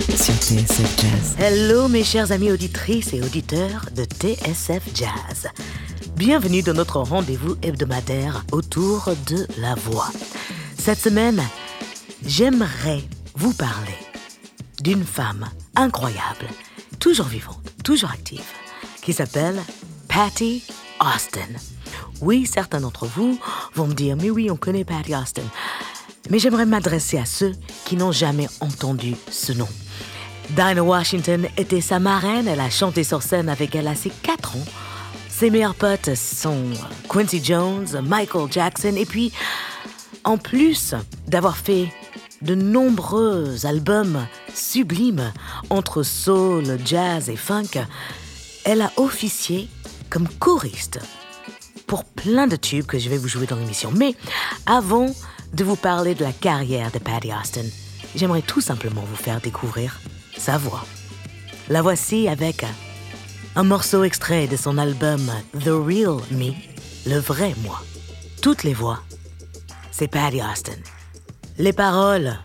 sur TSF Jazz. Hello mes chers amis auditrices et auditeurs de TSF Jazz. Bienvenue dans notre rendez-vous hebdomadaire autour de la voix. Cette semaine, j'aimerais vous parler d'une femme incroyable, toujours vivante, toujours active, qui s'appelle Patty Austin. Oui, certains d'entre vous vont me dire, mais oui, on connaît Patty Austin. Mais j'aimerais m'adresser à ceux qui n'ont jamais entendu ce nom. Dinah Washington était sa marraine, elle a chanté sur scène avec elle à ses 4 ans. Ses meilleurs potes sont Quincy Jones, Michael Jackson, et puis, en plus d'avoir fait de nombreux albums sublimes entre soul, jazz et funk, elle a officié comme choriste pour plein de tubes que je vais vous jouer dans l'émission. Mais avant de vous parler de la carrière de Patty Austin, j'aimerais tout simplement vous faire découvrir sa voix. La voici avec un morceau extrait de son album The Real Me, le vrai moi. Toutes les voix, c'est Patty Austin. Les paroles,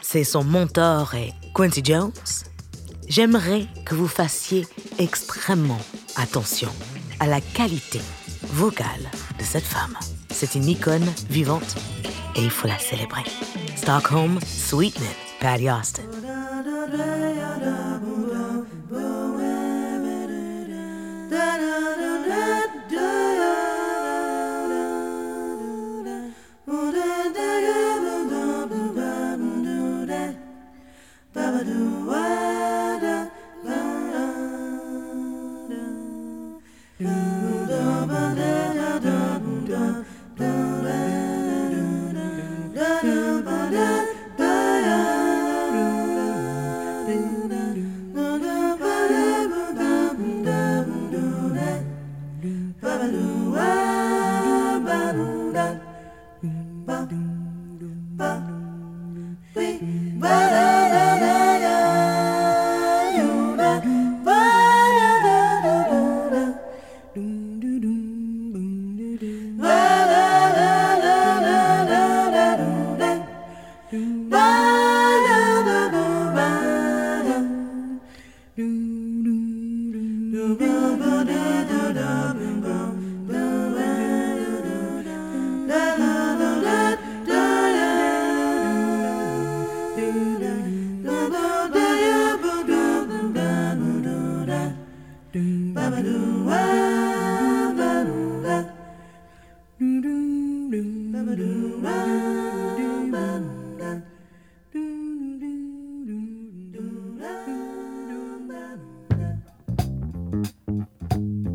c'est son mentor et Quincy Jones. J'aimerais que vous fassiez extrêmement attention à la qualité vocale de cette femme. C'est une icône vivante et il faut la célébrer. Stockholm Sweetman, Patty Austin.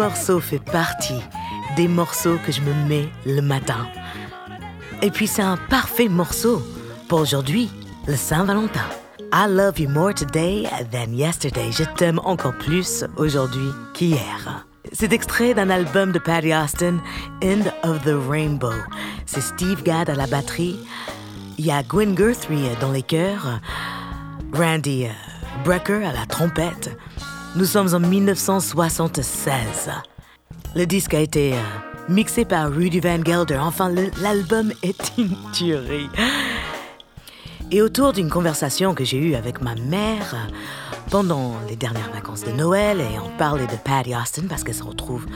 Morceau fait partie des morceaux que je me mets le matin. Et puis c'est un parfait morceau pour aujourd'hui, le Saint-Valentin. I love you more today than yesterday. Je t'aime encore plus aujourd'hui qu'hier. C'est extrait d'un album de Patty Austin, End of the Rainbow. C'est Steve Gadd à la batterie. Il y a Gwen Guthrie dans les chœurs. Randy Brecker à la trompette. Nous sommes en 1976. Le disque a été euh, mixé par Rudy Van Gelder. Enfin, l'album est une tuerie. Et autour d'une conversation que j'ai eue avec ma mère euh, pendant les dernières vacances de Noël, et on parlait de Patty Austin parce qu'elle se retrouve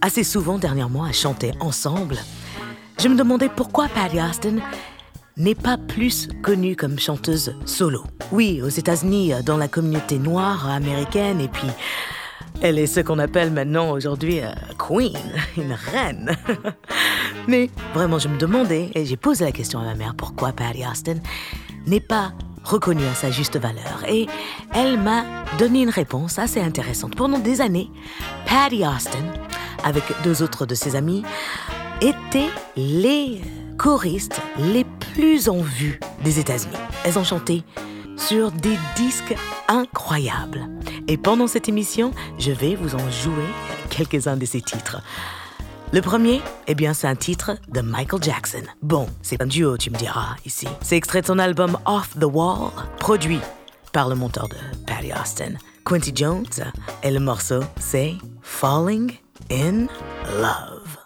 assez souvent dernièrement à chanter ensemble, je me demandais pourquoi Patty Austin n'est pas plus connue comme chanteuse solo. Oui, aux États-Unis, dans la communauté noire américaine, et puis elle est ce qu'on appelle maintenant aujourd'hui euh, queen, une reine. Mais vraiment, je me demandais, et j'ai posé la question à ma mère, pourquoi Patty Austin n'est pas reconnue à sa juste valeur? Et elle m'a donné une réponse assez intéressante. Pendant des années, Patty Austin, avec deux autres de ses amis, étaient les choristes les plus en vue des États-Unis. Elles ont chanté sur des disques incroyables. Et pendant cette émission, je vais vous en jouer quelques-uns de ces titres. Le premier, eh bien, c'est un titre de Michael Jackson. Bon, c'est un duo, tu me diras, ici. C'est extrait de son album Off the Wall, produit par le monteur de Patty Austin, Quincy Jones, et le morceau, c'est Falling in Love.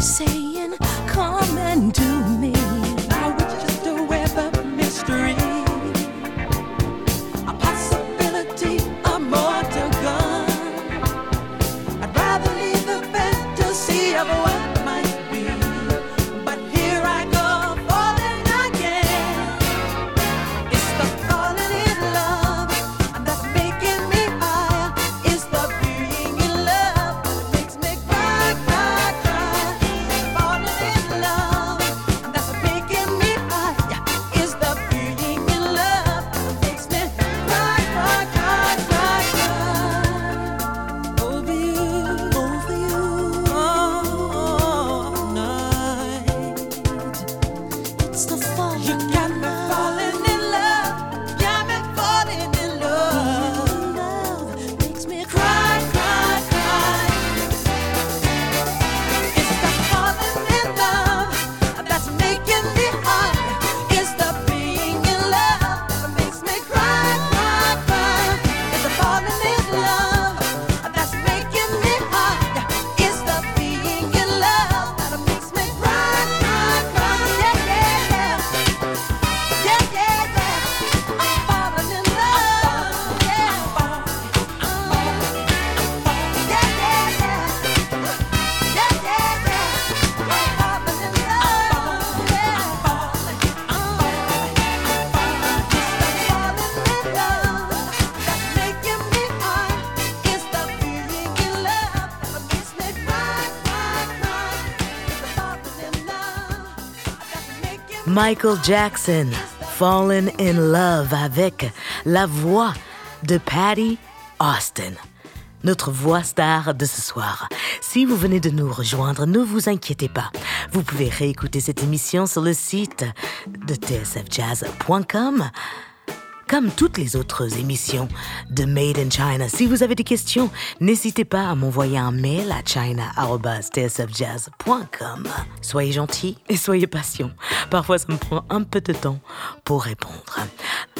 saying Michael Jackson, Fallen in Love avec la voix de Patty Austin. Notre voix star de ce soir. Si vous venez de nous rejoindre, ne vous inquiétez pas. Vous pouvez réécouter cette émission sur le site de tsfjazz.com comme toutes les autres émissions de Made in China. Si vous avez des questions, n'hésitez pas à m'envoyer un mail à china.tsfjazz.com. Soyez gentils et soyez patients. Parfois, ça me prend un peu de temps pour répondre.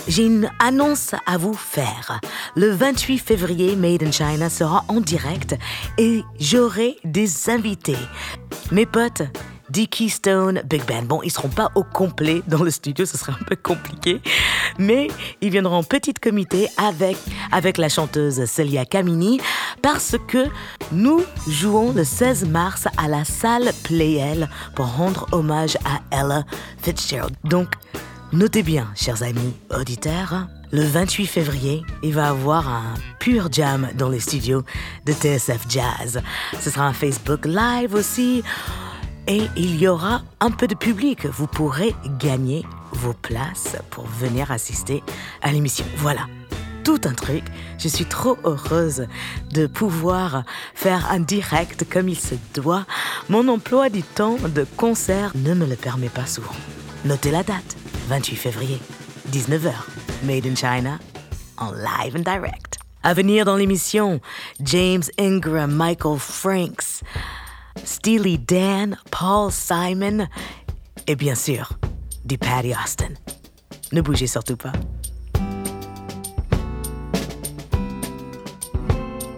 J'ai une annonce à vous faire. Le 28 février, Made in China sera en direct et j'aurai des invités. Mes potes Dickie Stone Big Band. Bon, ils seront pas au complet dans le studio, ce serait un peu compliqué, mais ils viendront en petit comité avec, avec la chanteuse Celia Camini parce que nous jouons le 16 mars à la salle Playel pour rendre hommage à Ella Fitzgerald. Donc, notez bien, chers amis auditeurs, le 28 février, il va avoir un pur jam dans les studios de TSF Jazz. Ce sera un Facebook Live aussi. Et il y aura un peu de public. Vous pourrez gagner vos places pour venir assister à l'émission. Voilà, tout un truc. Je suis trop heureuse de pouvoir faire un direct comme il se doit. Mon emploi du temps de concert ne me le permet pas souvent. Notez la date, 28 février, 19h. Made in China, en live and direct. À venir dans l'émission, James Ingram, Michael Franks, Steely Dan, Paul Simon et bien sûr, du Patty Austin. Ne bougez surtout pas.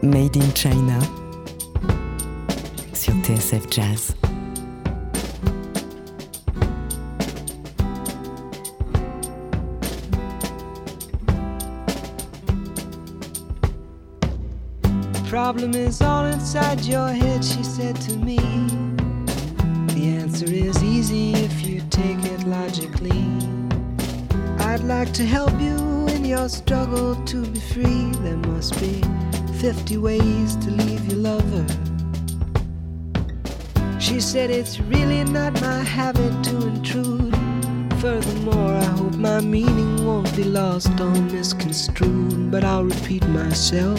Made in China sur TSF Jazz. Problem is all inside your head, she said to me. The answer is easy if you take it logically. I'd like to help you in your struggle to be free. There must be 50 ways to leave your lover. She said it's really not my habit to intrude. Furthermore, I hope my meaning won't be lost or misconstrued, but I'll repeat myself.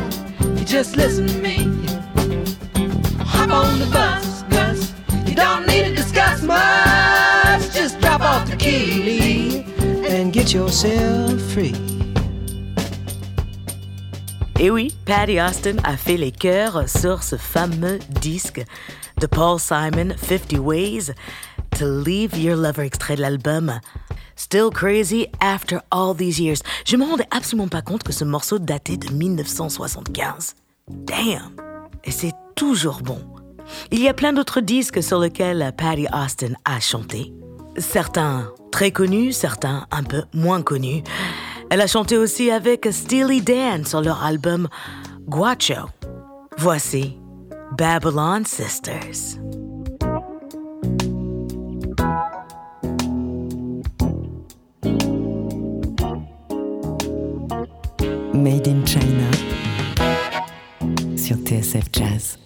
just listen to me. Hop on the bus, Gus. You don't need to discuss much. Just drop off the key and get yourself free. Et oui, Patty Austin a fait les chœurs sur ce fameux disque de Paul Simon, 50 Ways to Leave Your Lover, extrait de l'album Still Crazy After All These Years. Je me rendais absolument pas compte que ce morceau datait de 1975. Damn! Et c'est toujours bon. Il y a plein d'autres disques sur lesquels Patty Austin a chanté. Certains très connus, certains un peu moins connus. Elle a chanté aussi avec Steely Dan sur leur album Guacho. Voici Babylon Sisters. Made in China sur TSF Jazz.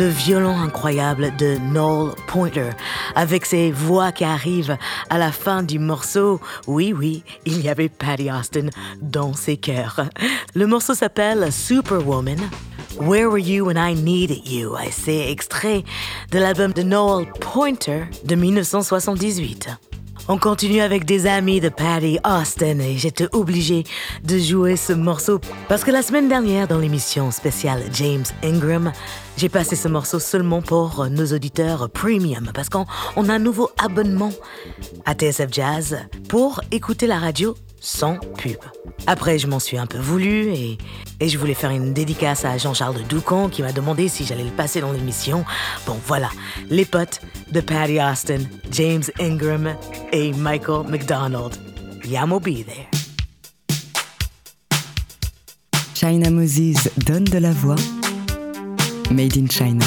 Le violon incroyable de Noel Pointer, avec ses voix qui arrivent à la fin du morceau. Oui, oui, il y avait Patty Austin dans ses cœurs. Le morceau s'appelle Superwoman. Where Were You When I Needed You? C'est extrait de l'album de Noel Pointer de 1978. On continue avec des amis de Patty Austin et j'étais obligé de jouer ce morceau parce que la semaine dernière dans l'émission spéciale James Ingram, j'ai passé ce morceau seulement pour nos auditeurs premium parce qu'on a un nouveau abonnement à TSF Jazz pour écouter la radio sans pub. Après, je m'en suis un peu voulu et, je voulais faire une dédicace à Jean-Charles Doucan qui m'a demandé si j'allais le passer dans l'émission. Bon, voilà, les potes de Patty Austin, James Ingram et Michael McDonald. Yamo be there. China Moses donne de la voix. Made in China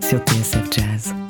sur TSF. Jazz.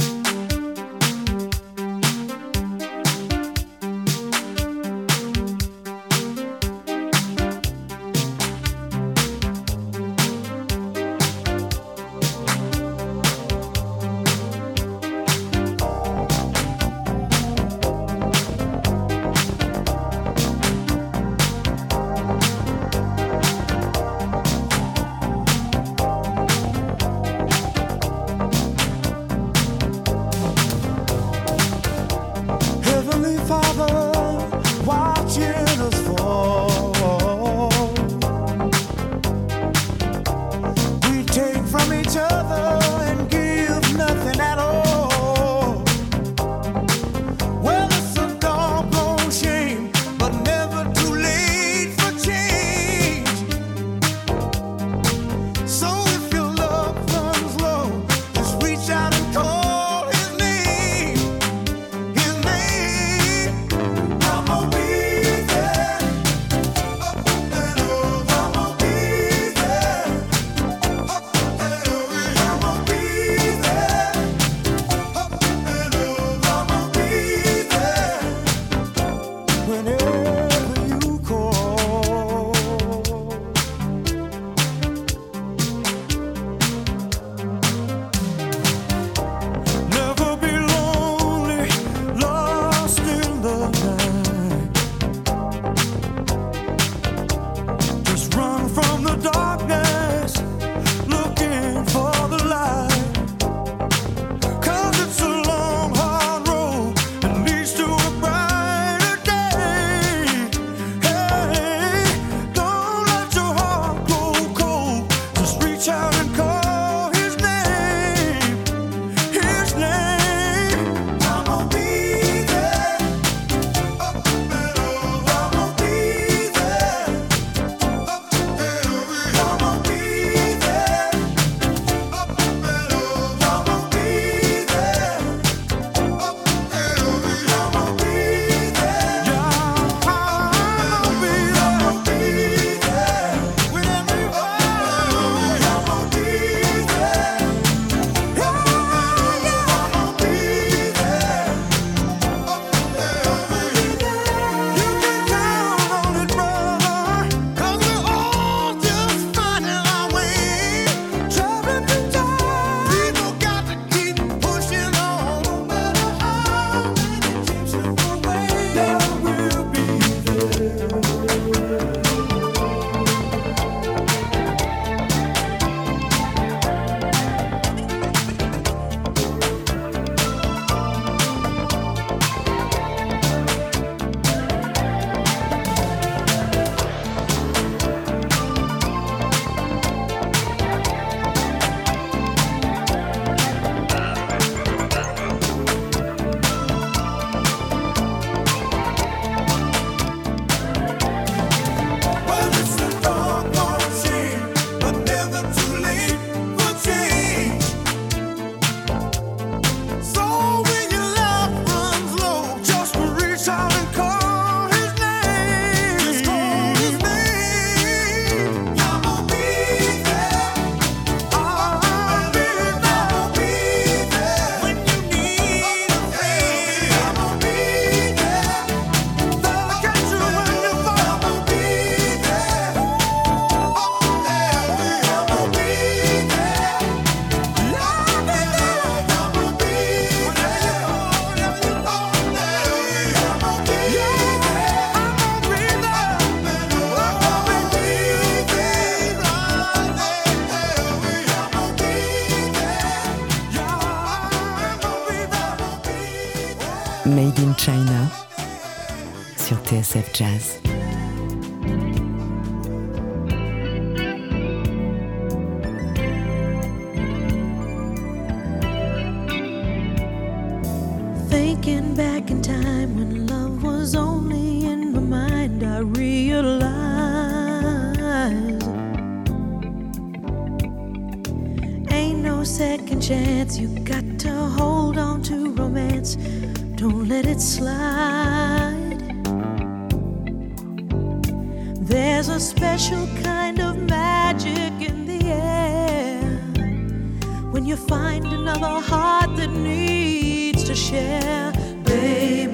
You find another heart that needs to share. Baby,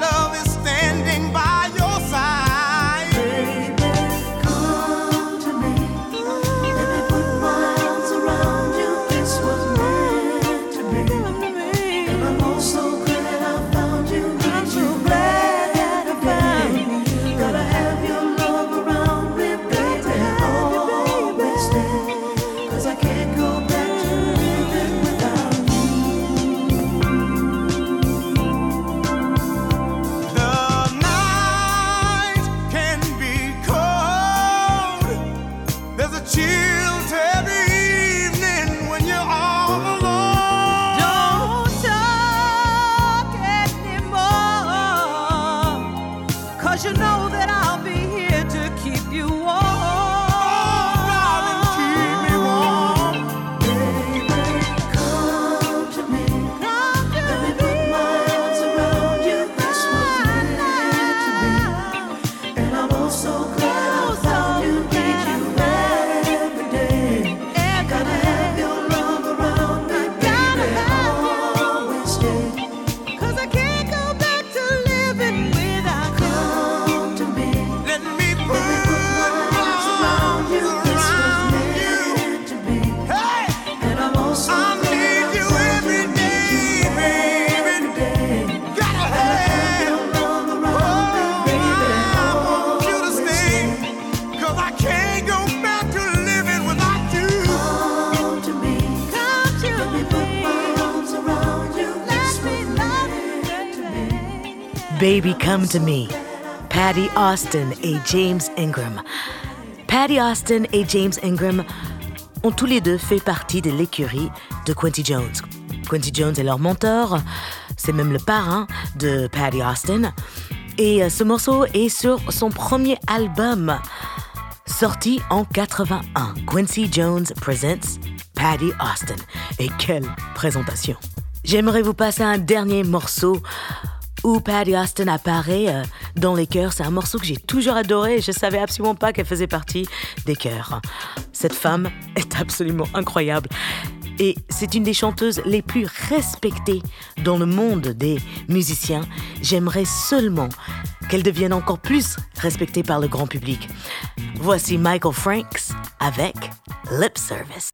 Come to Me, Patty Austin et James Ingram. Patty Austin et James Ingram ont tous les deux fait partie de l'écurie de Quincy Jones. Quincy Jones est leur mentor, c'est même le parrain de Patty Austin. Et euh, ce morceau est sur son premier album, sorti en 81. Quincy Jones Presents Patty Austin. Et quelle présentation! J'aimerais vous passer un dernier morceau où Patty Austin apparaît euh, dans les chœurs. C'est un morceau que j'ai toujours adoré et je savais absolument pas qu'elle faisait partie des chœurs. Cette femme est absolument incroyable. Et c'est une des chanteuses les plus respectées dans le monde des musiciens. J'aimerais seulement qu'elle devienne encore plus respectée par le grand public. Voici Michael Franks avec Lip Service.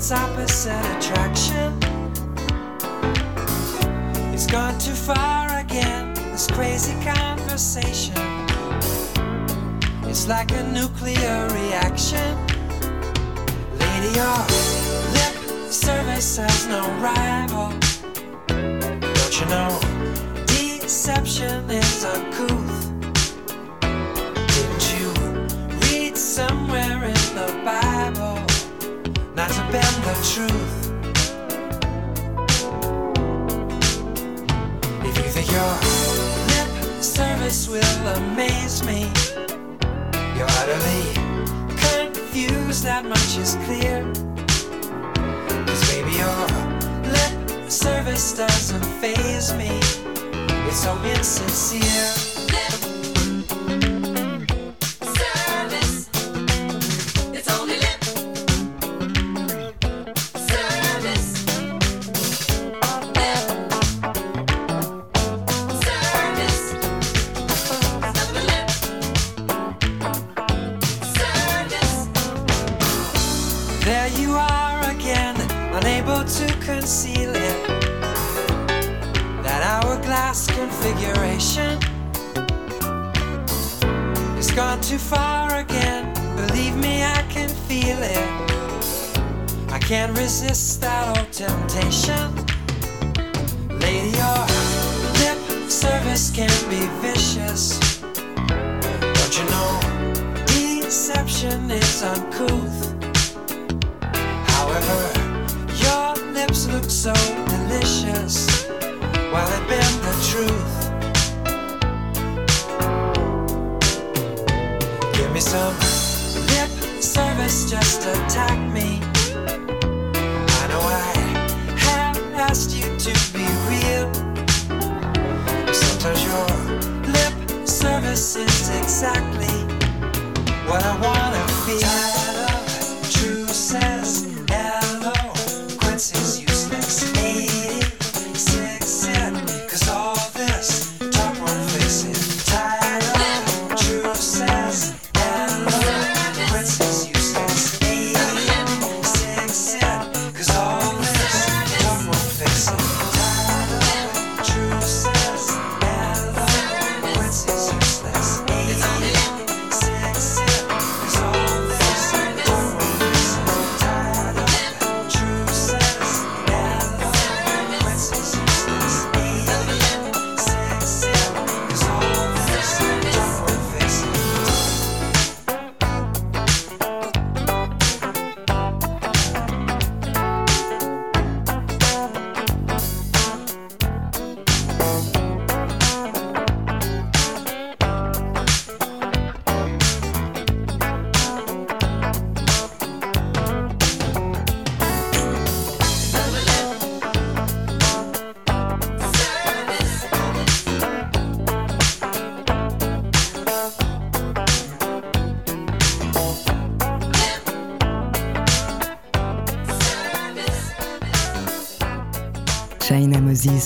It's opposite attraction. It's gone too far again, this crazy conversation. It's like a nuclear reaction. Lady, your lip service has no rival. Don't you know? Deception is uncouth. Didn't you read somewhere the truth? If you think your lip service will amaze me, you're utterly confused, that much is clear. Cause baby, your lip service doesn't phase me. It's so insincere.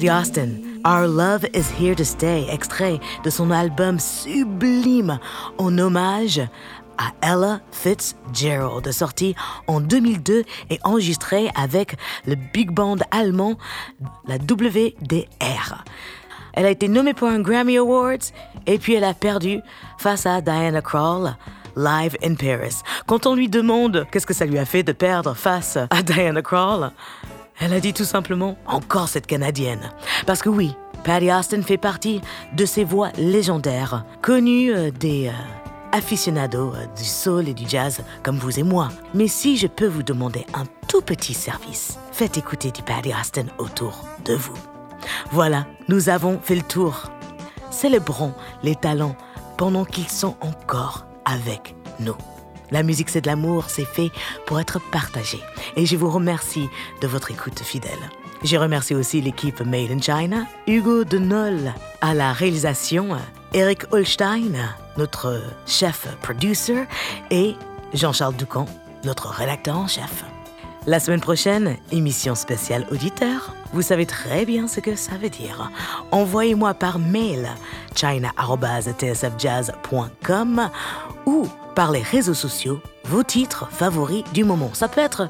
Our Love is Here to Stay, extrait de son album sublime en hommage à Ella Fitzgerald, sorti en 2002 et enregistré avec le big band allemand, la WDR. Elle a été nommée pour un Grammy Awards et puis elle a perdu face à Diana Krall live in Paris. Quand on lui demande qu'est-ce que ça lui a fait de perdre face à Diana Krall, elle a dit tout simplement encore cette Canadienne. Parce que oui, Patty Austin fait partie de ces voix légendaires, connues euh, des euh, aficionados euh, du soul et du jazz comme vous et moi. Mais si je peux vous demander un tout petit service, faites écouter du Patty Austin autour de vous. Voilà, nous avons fait le tour. Célébrons les talents pendant qu'ils sont encore avec nous. La musique, c'est de l'amour, c'est fait pour être partagé. Et je vous remercie de votre écoute fidèle. Je remercie aussi l'équipe Made in China, Hugo Denol à la réalisation, Eric Holstein, notre chef producer, et Jean-Charles Ducamp, notre rédacteur en chef. La semaine prochaine, émission spéciale auditeur. Vous savez très bien ce que ça veut dire. Envoyez-moi par mail china.tsfjazz.com ou par les réseaux sociaux vos titres favoris du moment. Ça peut être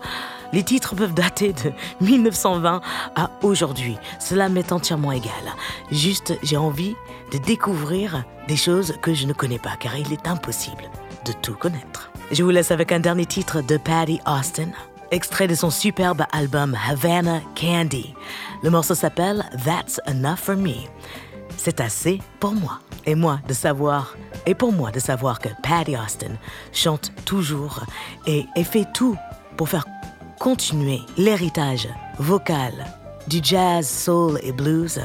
les titres peuvent dater de 1920 à aujourd'hui. Cela m'est entièrement égal. Juste, j'ai envie de découvrir des choses que je ne connais pas, car il est impossible de tout connaître. Je vous laisse avec un dernier titre de Patty Austin, extrait de son superbe album Havana Candy. Le morceau s'appelle That's Enough for Me. C'est assez pour moi. Et moi de savoir, et pour moi de savoir que Patty Austin chante toujours et, et fait tout pour faire continuer l'héritage vocal du jazz, soul et blues,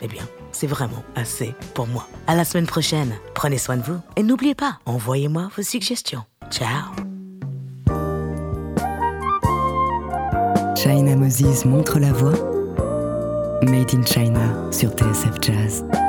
eh bien, c'est vraiment assez pour moi. À la semaine prochaine. Prenez soin de vous et n'oubliez pas, envoyez-moi vos suggestions. Ciao. China Moses montre la voie. Made in China sur TSF Jazz.